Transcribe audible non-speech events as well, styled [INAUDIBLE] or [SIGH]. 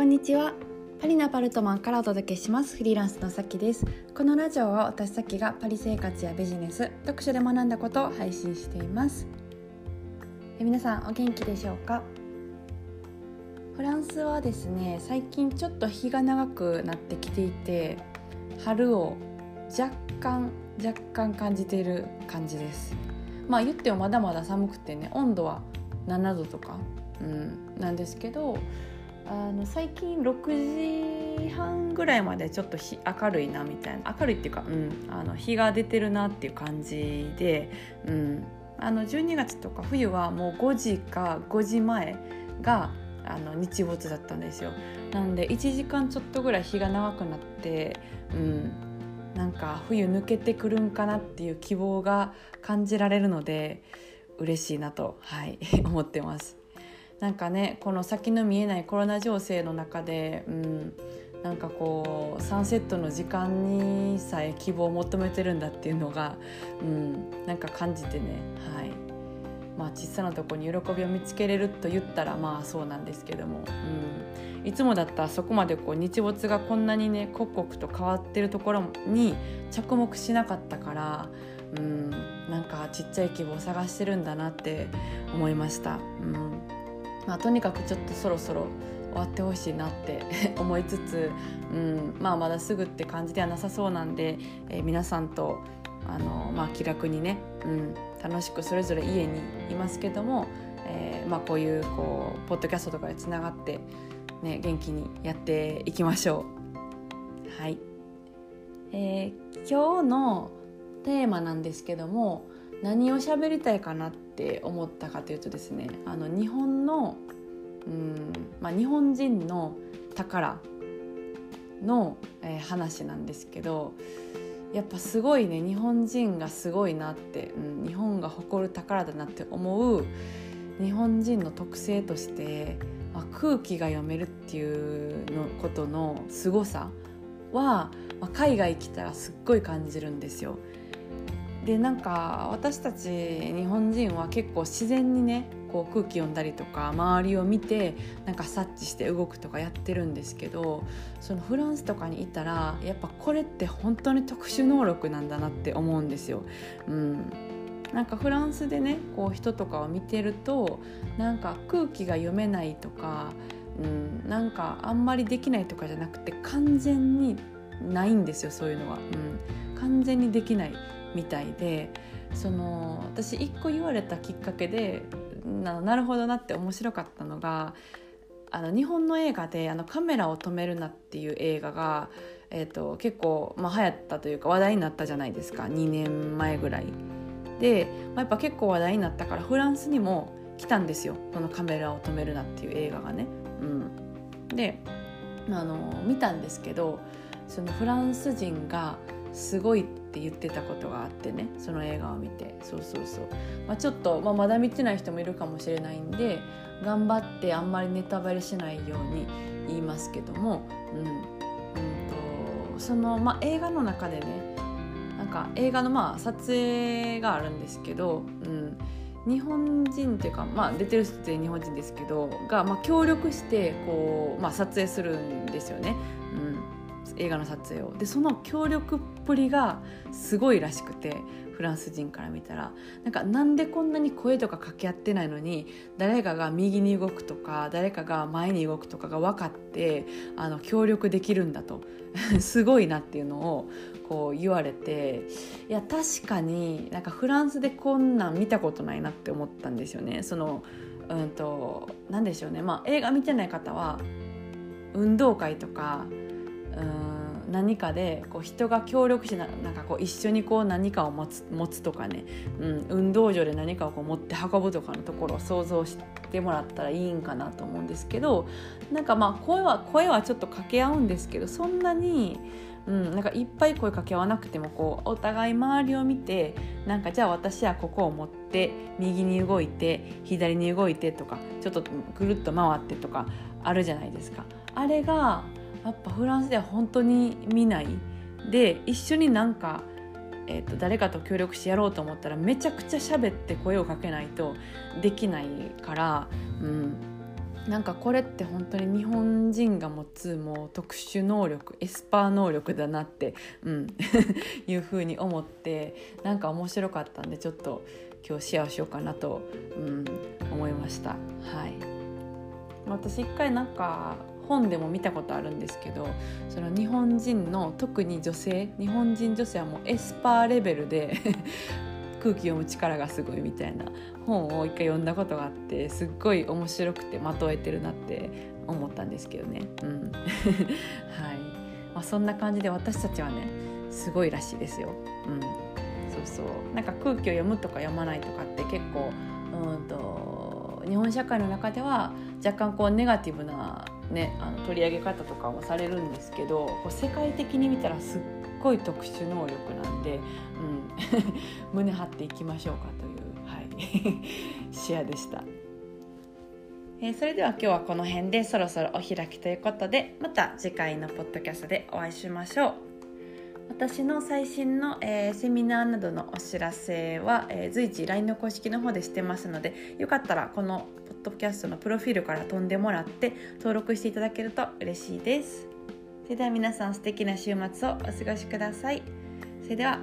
こんにちは。パリのパルトマンからお届けします。フリーランスのさきです。このラジオは私さきがパリ生活やビジネス読書で学んだことを配信しています。え皆さんお元気でしょうか？フランスはですね最近ちょっと日が長くなってきていて春を若干若干感じている感じです。まあ言ってもまだまだ寒くてね温度は7度とか、うん、なんですけどあの最近6時半ぐらいまでちょっと明るいなみたいな。明るいっていうか、うん、あの日が出てるなっていう感じで、うん、あの12月とか冬はもう5時か5時前があの日没だったんですよ。なんで1時間ちょっとぐらい日が長くなって、うん、なんか冬抜けてくるんかなっていう希望が感じられるので嬉しいなと、はい、[LAUGHS] 思ってます。なんかねこの先の見えないコロナ情勢の中で、うん、なんかこうサンセットの時間にさえ希望を求めてるんだっていうのが、うん、なんか感じてねはい。まあ小さなとこに喜びを見つけれると言ったらまあそうなんですけども、うん、いつもだったらそこまでこう日没がこんなにね刻々と変わってるところに着目しなかったから、うん、なんかちっちゃい希望を探してるんだなって思いました。うん。まあ、とにかくちょっとそろそろ終わってほしいなって [LAUGHS] 思いつつ、うんまあ、まだすぐって感じではなさそうなんで、えー、皆さんとあの、まあ、気楽にね、うん、楽しくそれぞれ家にいますけども、えーまあ、こういうこうポッドキャストとかでつながって、ね、元気にやっていきましょう。はいえー、今日のテーマなんですけども何を喋りたいかなっって思ったかというとですねあの日本のうん、まあ、日本人の宝の、えー、話なんですけどやっぱすごいね日本人がすごいなって、うん、日本が誇る宝だなって思う日本人の特性として、まあ、空気が読めるっていうのことの凄さは、まあ、海外来たらすっごい感じるんですよ。でなんか私たち日本人は結構自然にねこう空気読んだりとか周りを見てなんか察知して動くとかやってるんですけどそのフランスとかにいたらやっぱこれって本当に特殊能力なんだなって思うんですよ。うん。なんかフランスでねこう人とかを見てるとなんか空気が読めないとか、うん、なんかあんまりできないとかじゃなくて完全にないんですよそういうのは、うん、完全にできない。みたいでその私一個言われたきっかけでななるほどなって面白かったのがあの日本の映画で「あのカメラを止めるな」っていう映画が、えーと、結構、まあ、流行ったというか話題になったじゃないですか2年前ぐらい。で、まあ、やっぱ結構話題になったからフランスにも来たんですよこの「カメラを止めるな」っていう映画がね。うん、であの見たんですけどそのフランス人がすごいって言ってたことがあってねその映画を見て。そうそうそう、まあ、ちょっと、まあ、まだ見てない人もいるかもしれないんで頑張ってあんまりネタバレしないように言いますけども、うん。うんとその、まあ、映画の中でねなんか映画のまあ撮影があるんですけど、うん、日本人っていうか、まあ、出てる人って日本人ですけどが、まあ、協力してこう、まあ、撮影するんですよね。うん。映画の撮影を。でその協力っぷりがすごいらしくてフランス人から見たら。なんかなんでこんなに声とか掛け合ってないのに誰かが右に動くとか誰かが前に動くとかが分かってあの協力できるんだと。[LAUGHS] すごいなっていうのをこう言われて。いや確かになんかフランスでこんなん見たことないなって思ったんですよね。そのうんと何でしょうね、まあ、映画見てない方は運動会とかうん何かでこう人が協力しななんかこう一緒にこう何かを持つ持つとかね、うん、運動場で何かをこう持って運ぶとかのところを想像してもらったらいいんかなと思うんですけどなんかまあ声は声はちょっと掛け合うんですけどそんなに。うん、なんかいっぱい声かけ合わなくてもこうお互い周りを見てなんかじゃあ私はここを持って右に動いて左に動いてとかちょっとぐるっと回ってとかあるじゃないですか。あれがやっぱフランスでは本当に見ない。で一緒になんか、えーと、誰かと協力してやろうと思ったらめちゃくちゃ喋って声をかけないとできないから、うん、なんかこれって本当に日本人が持つもう特殊能力エスパー能力だなって、うん、[LAUGHS] いうふうに思ってなんか面白かったんでちょっと今日シェアしようかなと、うん、思いました。はい、私一回なんか本でも見たことあるんですけどその日本人の特に女性日本人女性はもうエスパーレベルで [LAUGHS] 空気読む力がすごいみたいな本を一回読んだことがあってすっごい面白くてまとえてるなって思ったんですけどね。うん [LAUGHS] はいまあ、そんな感じで私たちはねすごいらしいですよ。うん、そうそうなんか空気を読むとか読まないとかって結構うんと日本社会の中では若干こうネガティブな、ね、あの取り上げ方とかもされるんですけどこう世界的に見たらすっごい特殊能力なんで、うん、[LAUGHS] 胸張っていきましょうかという、はい、シェアでした。えー、それでは今日はこの辺でそろそろお開きということでまた次回のポッドキャストでお会いしましょう。私の最新の、えー、セミナーなどのお知らせは、えー、随時 LINE の公式の方でしてますのでよかったらこのドキャストのプロフィールから飛んでもらって登録していただけると嬉しいです。それでは皆さん素敵な週末をお過ごしください。それでは